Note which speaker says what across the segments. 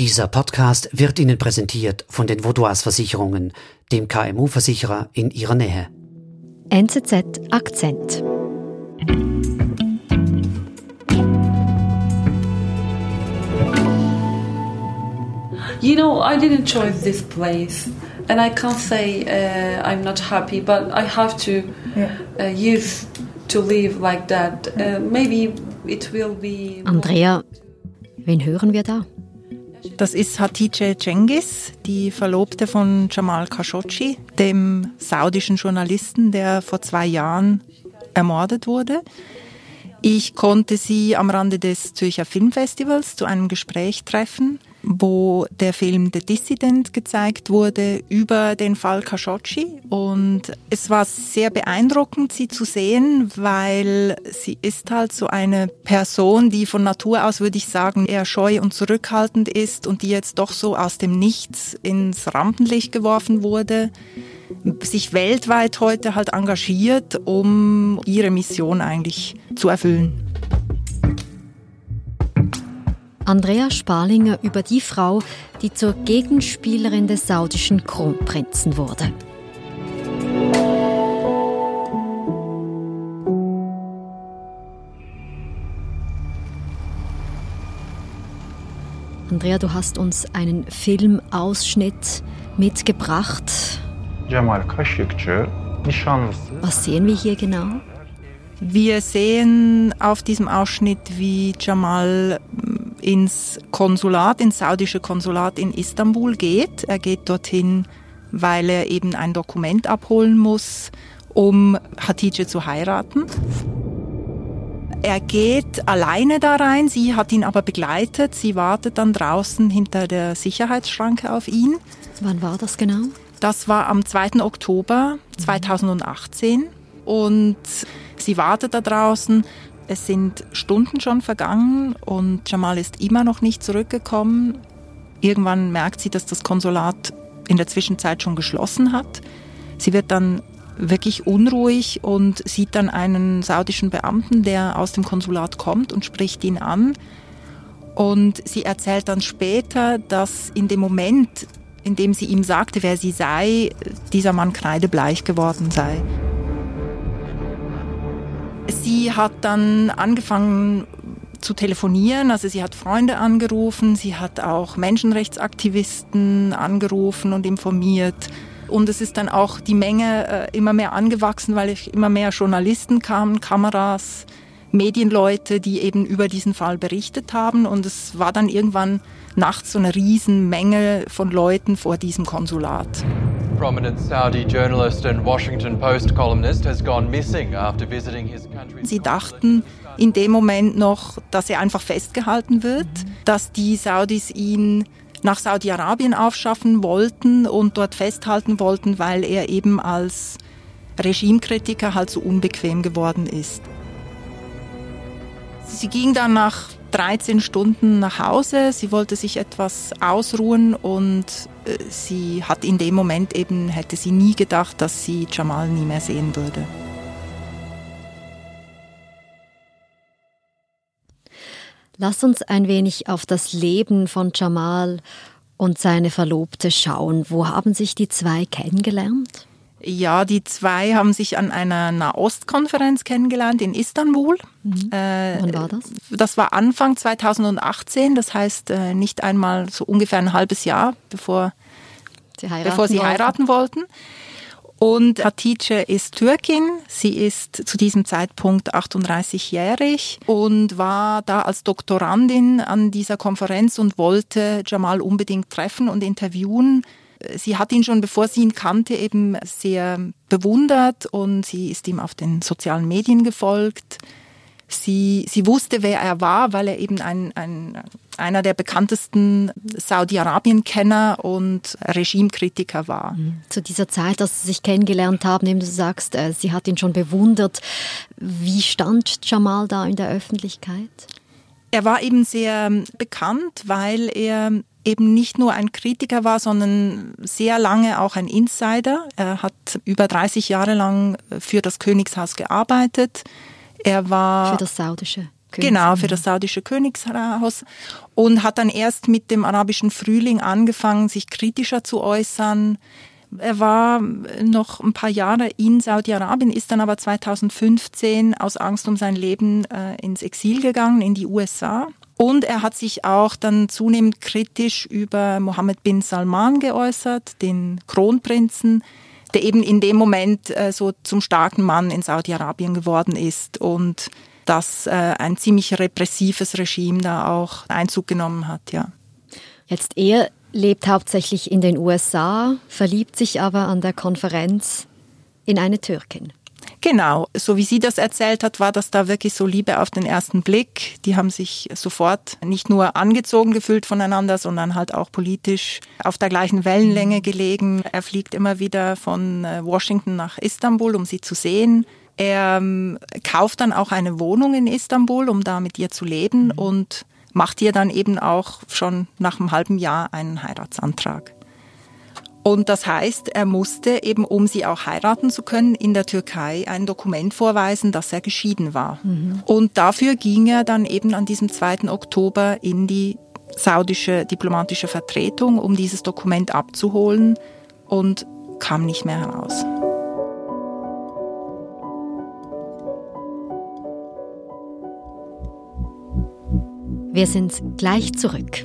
Speaker 1: Dieser Podcast wird Ihnen präsentiert von den Vaudois Versicherungen, dem KMU-Versicherer in Ihrer Nähe.
Speaker 2: NZZ Akzent.
Speaker 3: You know, I didn't choose this place, and I can't say uh, I'm not happy, but I have to uh, use to live like that. Uh, maybe it will be.
Speaker 2: Andrea, wen hören wir da?
Speaker 4: Das ist Hatice Cengiz, die Verlobte von Jamal Khashoggi, dem saudischen Journalisten, der vor zwei Jahren ermordet wurde. Ich konnte sie am Rande des Zürcher Filmfestivals zu einem Gespräch treffen wo der Film The Dissident gezeigt wurde über den Fall Khashoggi. Und es war sehr beeindruckend, sie zu sehen, weil sie ist halt so eine Person, die von Natur aus, würde ich sagen, eher scheu und zurückhaltend ist und die jetzt doch so aus dem Nichts ins Rampenlicht geworfen wurde sich weltweit heute halt engagiert, um ihre Mission eigentlich zu erfüllen.
Speaker 2: Andrea Sparlinger über die Frau, die zur Gegenspielerin des saudischen Kronprinzen wurde. Andrea, du hast uns einen Filmausschnitt mitgebracht. Was sehen wir hier genau?
Speaker 4: Wir sehen auf diesem Ausschnitt, wie Jamal ins Konsulat, ins saudische Konsulat in Istanbul geht. Er geht dorthin, weil er eben ein Dokument abholen muss, um Hatice zu heiraten. Er geht alleine da rein, sie hat ihn aber begleitet, sie wartet dann draußen hinter der Sicherheitsschranke auf ihn.
Speaker 2: Wann war das genau?
Speaker 4: Das war am 2. Oktober 2018 und sie wartet da draußen es sind Stunden schon vergangen und Jamal ist immer noch nicht zurückgekommen. Irgendwann merkt sie, dass das Konsulat in der Zwischenzeit schon geschlossen hat. Sie wird dann wirklich unruhig und sieht dann einen saudischen Beamten, der aus dem Konsulat kommt und spricht ihn an. Und sie erzählt dann später, dass in dem Moment, in dem sie ihm sagte, wer sie sei, dieser Mann kreidebleich geworden sei. Sie hat dann angefangen zu telefonieren, also sie hat Freunde angerufen, sie hat auch Menschenrechtsaktivisten angerufen und informiert. Und es ist dann auch die Menge äh, immer mehr angewachsen, weil immer mehr Journalisten kamen, Kameras, Medienleute, die eben über diesen Fall berichtet haben. Und es war dann irgendwann nachts so eine Riesenmenge von Leuten vor diesem Konsulat.
Speaker 5: Prominent Saudi journalist and Washington Post columnist has gone missing after visiting his country.
Speaker 4: Sie dachten in dem Moment noch, dass er einfach festgehalten wird, dass die Saudis ihn nach Saudi-Arabien aufschaffen wollten und dort festhalten wollten, weil er eben als Regimekritiker halt so unbequem geworden ist. Sie ging dann nach 13 Stunden nach Hause. Sie wollte sich etwas ausruhen und äh, sie hat in dem Moment eben, hätte sie nie gedacht, dass sie Jamal nie mehr sehen würde.
Speaker 2: Lass uns ein wenig auf das Leben von Jamal und seine Verlobte schauen. Wo haben sich die zwei kennengelernt?
Speaker 4: Ja, die zwei haben sich an einer Nahostkonferenz kennengelernt in Istanbul.
Speaker 2: Mhm. Äh, Wann war das?
Speaker 4: Das war Anfang 2018, das heißt äh, nicht einmal so ungefähr ein halbes Jahr, bevor sie heiraten, bevor sie wollten. heiraten wollten. Und Hatice ist Türkin. Sie ist zu diesem Zeitpunkt 38-jährig und war da als Doktorandin an dieser Konferenz und wollte Jamal unbedingt treffen und interviewen sie hat ihn schon, bevor sie ihn kannte, eben sehr bewundert und sie ist ihm auf den sozialen Medien gefolgt. Sie, sie wusste, wer er war, weil er eben ein, ein, einer der bekanntesten Saudi-Arabien-Kenner und Regimekritiker war.
Speaker 2: Mhm. Zu dieser Zeit, dass Sie sich kennengelernt haben, eben du sagst, äh, sie hat ihn schon bewundert. Wie stand Jamal da in der Öffentlichkeit?
Speaker 4: Er war eben sehr bekannt, weil er eben nicht nur ein Kritiker war, sondern sehr lange auch ein Insider. Er hat über 30 Jahre lang für das Königshaus gearbeitet. Er war
Speaker 2: für das saudische
Speaker 4: Genau, für das saudische Königshaus und hat dann erst mit dem arabischen Frühling angefangen, sich kritischer zu äußern. Er war noch ein paar Jahre in Saudi-Arabien, ist dann aber 2015 aus Angst um sein Leben äh, ins Exil gegangen, in die USA. Und er hat sich auch dann zunehmend kritisch über Mohammed bin Salman geäußert, den Kronprinzen, der eben in dem Moment äh, so zum starken Mann in Saudi-Arabien geworden ist und dass äh, ein ziemlich repressives Regime da auch Einzug genommen hat, ja.
Speaker 2: Jetzt er lebt hauptsächlich in den USA, verliebt sich aber an der Konferenz in eine Türkin.
Speaker 4: Genau, so wie sie das erzählt hat, war das da wirklich so Liebe auf den ersten Blick. Die haben sich sofort nicht nur angezogen gefühlt voneinander, sondern halt auch politisch auf der gleichen Wellenlänge mhm. gelegen. Er fliegt immer wieder von äh, Washington nach Istanbul, um sie zu sehen. Er ähm, kauft dann auch eine Wohnung in Istanbul, um da mit ihr zu leben mhm. und macht ihr dann eben auch schon nach einem halben Jahr einen Heiratsantrag. Und das heißt, er musste eben, um sie auch heiraten zu können, in der Türkei ein Dokument vorweisen, dass er geschieden war. Mhm. Und dafür ging er dann eben an diesem 2. Oktober in die saudische diplomatische Vertretung, um dieses Dokument abzuholen und kam nicht mehr heraus.
Speaker 2: Wir sind gleich zurück.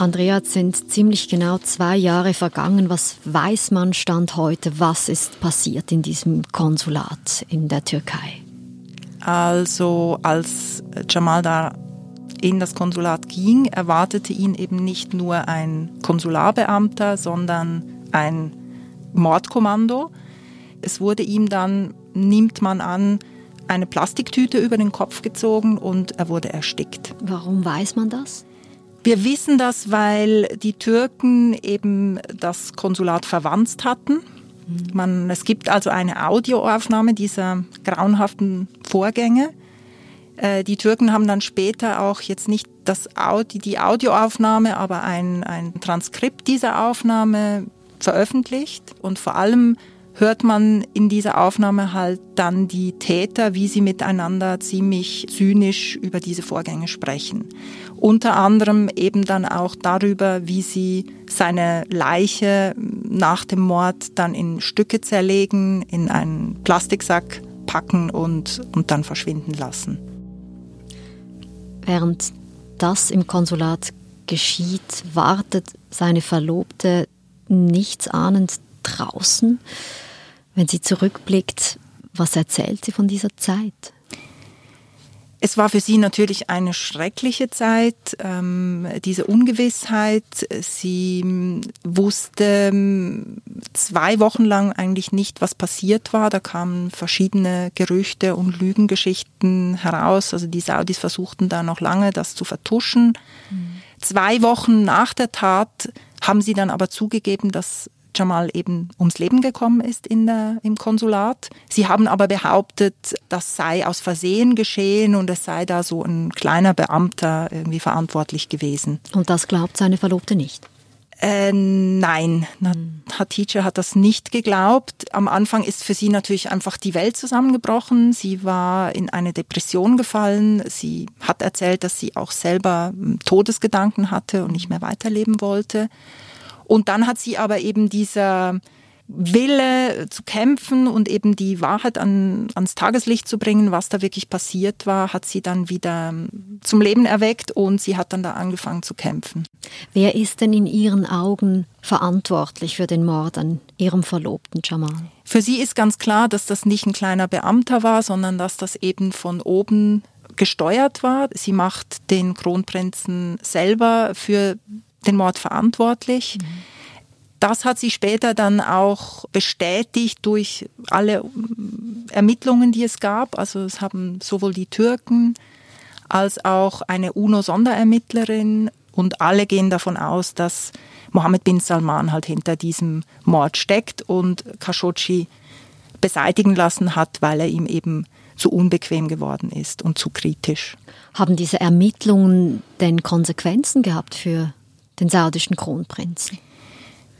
Speaker 2: Andrea, sind ziemlich genau zwei Jahre vergangen. Was weiß man Stand heute? Was ist passiert in diesem Konsulat in der Türkei?
Speaker 4: Also als Jamal da in das Konsulat ging, erwartete ihn eben nicht nur ein Konsularbeamter, sondern ein Mordkommando. Es wurde ihm dann, nimmt man an, eine Plastiktüte über den Kopf gezogen und er wurde erstickt.
Speaker 2: Warum weiß man das?
Speaker 4: Wir wissen das, weil die Türken eben das Konsulat verwandt hatten. Man, es gibt also eine Audioaufnahme dieser grauenhaften Vorgänge. Äh, die Türken haben dann später auch jetzt nicht das Audi, die Audioaufnahme, aber ein, ein Transkript dieser Aufnahme veröffentlicht. Und vor allem hört man in dieser Aufnahme halt dann die Täter, wie sie miteinander ziemlich zynisch über diese Vorgänge sprechen. Unter anderem eben dann auch darüber, wie sie seine Leiche nach dem Mord dann in Stücke zerlegen, in einen Plastiksack packen und, und dann verschwinden lassen.
Speaker 2: Während das im Konsulat geschieht, wartet seine Verlobte nichtsahnend draußen. Wenn sie zurückblickt, was erzählt sie von dieser Zeit?
Speaker 4: Es war für sie natürlich eine schreckliche Zeit, ähm, diese Ungewissheit. Sie ähm, wusste ähm, zwei Wochen lang eigentlich nicht, was passiert war. Da kamen verschiedene Gerüchte und Lügengeschichten heraus. Also die Saudis versuchten da noch lange, das zu vertuschen. Mhm. Zwei Wochen nach der Tat haben sie dann aber zugegeben, dass Jamal eben ums Leben gekommen ist in der, im Konsulat. Sie haben aber behauptet, das sei aus Versehen geschehen und es sei da so ein kleiner Beamter irgendwie verantwortlich gewesen.
Speaker 2: Und das glaubt seine Verlobte nicht?
Speaker 4: Äh, nein, hm. Hatice hat das nicht geglaubt. Am Anfang ist für sie natürlich einfach die Welt zusammengebrochen. Sie war in eine Depression gefallen. Sie hat erzählt, dass sie auch selber hm, Todesgedanken hatte und nicht mehr weiterleben wollte. Und dann hat sie aber eben dieser Wille zu kämpfen und eben die Wahrheit an, ans Tageslicht zu bringen, was da wirklich passiert war, hat sie dann wieder zum Leben erweckt und sie hat dann da angefangen zu kämpfen.
Speaker 2: Wer ist denn in Ihren Augen verantwortlich für den Mord an Ihrem Verlobten Jamal?
Speaker 4: Für sie ist ganz klar, dass das nicht ein kleiner Beamter war, sondern dass das eben von oben gesteuert war. Sie macht den Kronprinzen selber für den Mord verantwortlich. Mhm. Das hat sie später dann auch bestätigt durch alle Ermittlungen, die es gab. Also es haben sowohl die Türken als auch eine UNO-Sonderermittlerin und alle gehen davon aus, dass Mohammed bin Salman halt hinter diesem Mord steckt und Khashoggi beseitigen lassen hat, weil er ihm eben zu unbequem geworden ist und zu kritisch.
Speaker 2: Haben diese Ermittlungen denn Konsequenzen gehabt für den saudischen Kronprinzen?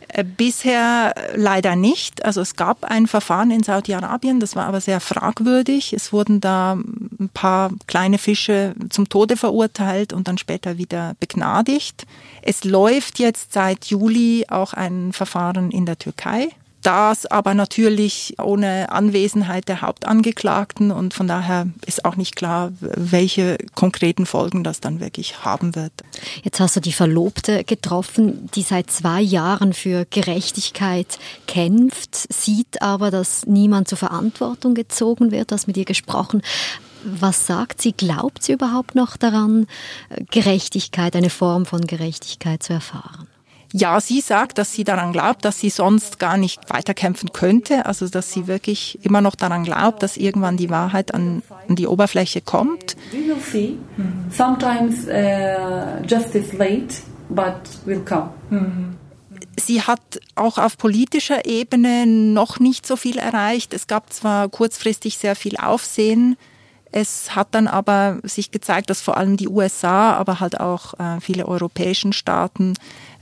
Speaker 4: Äh, bisher leider nicht. Also es gab ein Verfahren in Saudi-Arabien, das war aber sehr fragwürdig. Es wurden da ein paar kleine Fische zum Tode verurteilt und dann später wieder begnadigt. Es läuft jetzt seit Juli auch ein Verfahren in der Türkei das aber natürlich ohne Anwesenheit der Hauptangeklagten und von daher ist auch nicht klar, welche konkreten Folgen das dann wirklich haben wird.
Speaker 2: Jetzt hast du die Verlobte getroffen, die seit zwei Jahren für Gerechtigkeit kämpft, sieht aber, dass niemand zur Verantwortung gezogen wird, hast mit ihr gesprochen. Was sagt sie? Glaubt sie überhaupt noch daran, Gerechtigkeit, eine Form von Gerechtigkeit zu erfahren?
Speaker 4: Ja, sie sagt, dass sie daran glaubt, dass sie sonst gar nicht weiterkämpfen könnte. Also, dass sie wirklich immer noch daran glaubt, dass irgendwann die Wahrheit an, an die Oberfläche kommt. We will see. Sometimes uh, justice late, but will come. Sie hat auch auf politischer Ebene noch nicht so viel erreicht. Es gab zwar kurzfristig sehr viel Aufsehen, es hat dann aber sich gezeigt, dass vor allem die USA, aber halt auch äh, viele europäischen Staaten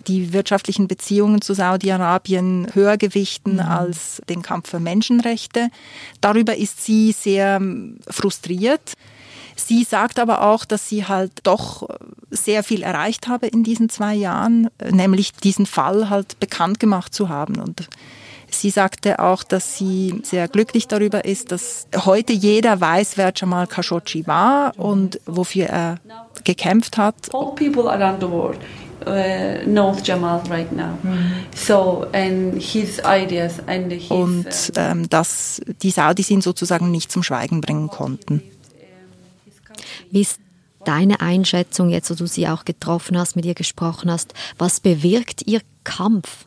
Speaker 4: die wirtschaftlichen Beziehungen zu Saudi-Arabien höher gewichten mhm. als den Kampf für Menschenrechte. Darüber ist sie sehr frustriert. Sie sagt aber auch, dass sie halt doch sehr viel erreicht habe in diesen zwei Jahren, nämlich diesen Fall halt bekannt gemacht zu haben. Und sie sagte auch, dass sie sehr glücklich darüber ist, dass heute jeder weiß, wer Jamal Khashoggi war und wofür er gekämpft hat. All people around the world knows Jamal right now. So and his ideas and his, und ähm, dass die Saudis ihn sozusagen nicht zum Schweigen bringen konnten.
Speaker 2: Wie ist deine Einschätzung jetzt, wo du sie auch getroffen hast, mit ihr gesprochen hast? Was bewirkt ihr Kampf?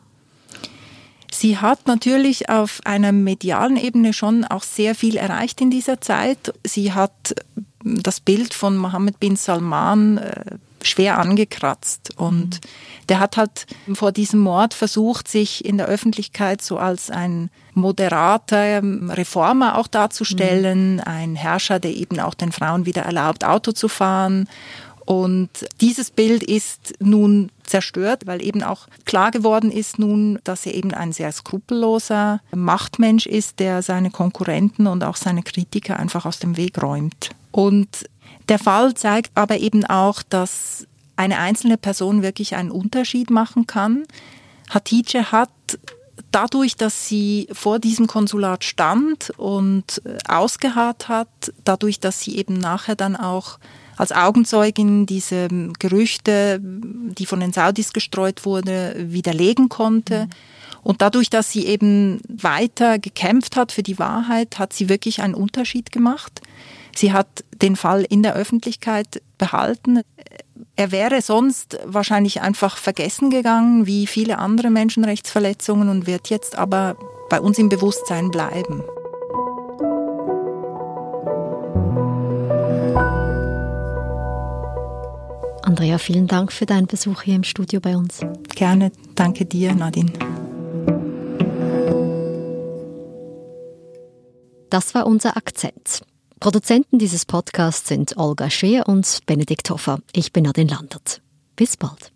Speaker 4: Sie hat natürlich auf einer medialen Ebene schon auch sehr viel erreicht in dieser Zeit. Sie hat das Bild von Mohammed bin Salman äh, schwer angekratzt. Und mhm. der hat halt vor diesem Mord versucht, sich in der Öffentlichkeit so als ein moderater ähm, Reformer auch darzustellen, mhm. ein Herrscher, der eben auch den Frauen wieder erlaubt, Auto zu fahren. Und dieses Bild ist nun zerstört, weil eben auch klar geworden ist nun, dass er eben ein sehr skrupelloser Machtmensch ist, der seine Konkurrenten und auch seine Kritiker einfach aus dem Weg räumt. Und der Fall zeigt aber eben auch, dass eine einzelne Person wirklich einen Unterschied machen kann. Hatice hat dadurch, dass sie vor diesem Konsulat stand und äh, ausgeharrt hat, dadurch, dass sie eben nachher dann auch als Augenzeugin diese Gerüchte, die von den Saudis gestreut wurde, widerlegen konnte. Mhm. Und dadurch, dass sie eben weiter gekämpft hat für die Wahrheit, hat sie wirklich einen Unterschied gemacht. Sie hat den Fall in der Öffentlichkeit behalten. Er wäre sonst wahrscheinlich einfach vergessen gegangen, wie viele andere Menschenrechtsverletzungen und wird jetzt aber bei uns im Bewusstsein bleiben.
Speaker 2: Andrea, vielen Dank für deinen Besuch hier im Studio bei uns.
Speaker 4: Gerne, danke dir, Nadine.
Speaker 2: Das war unser Akzent. Produzenten dieses Podcasts sind Olga Scheer und Benedikt Hoffer. Ich bin Nadine Landert. Bis bald.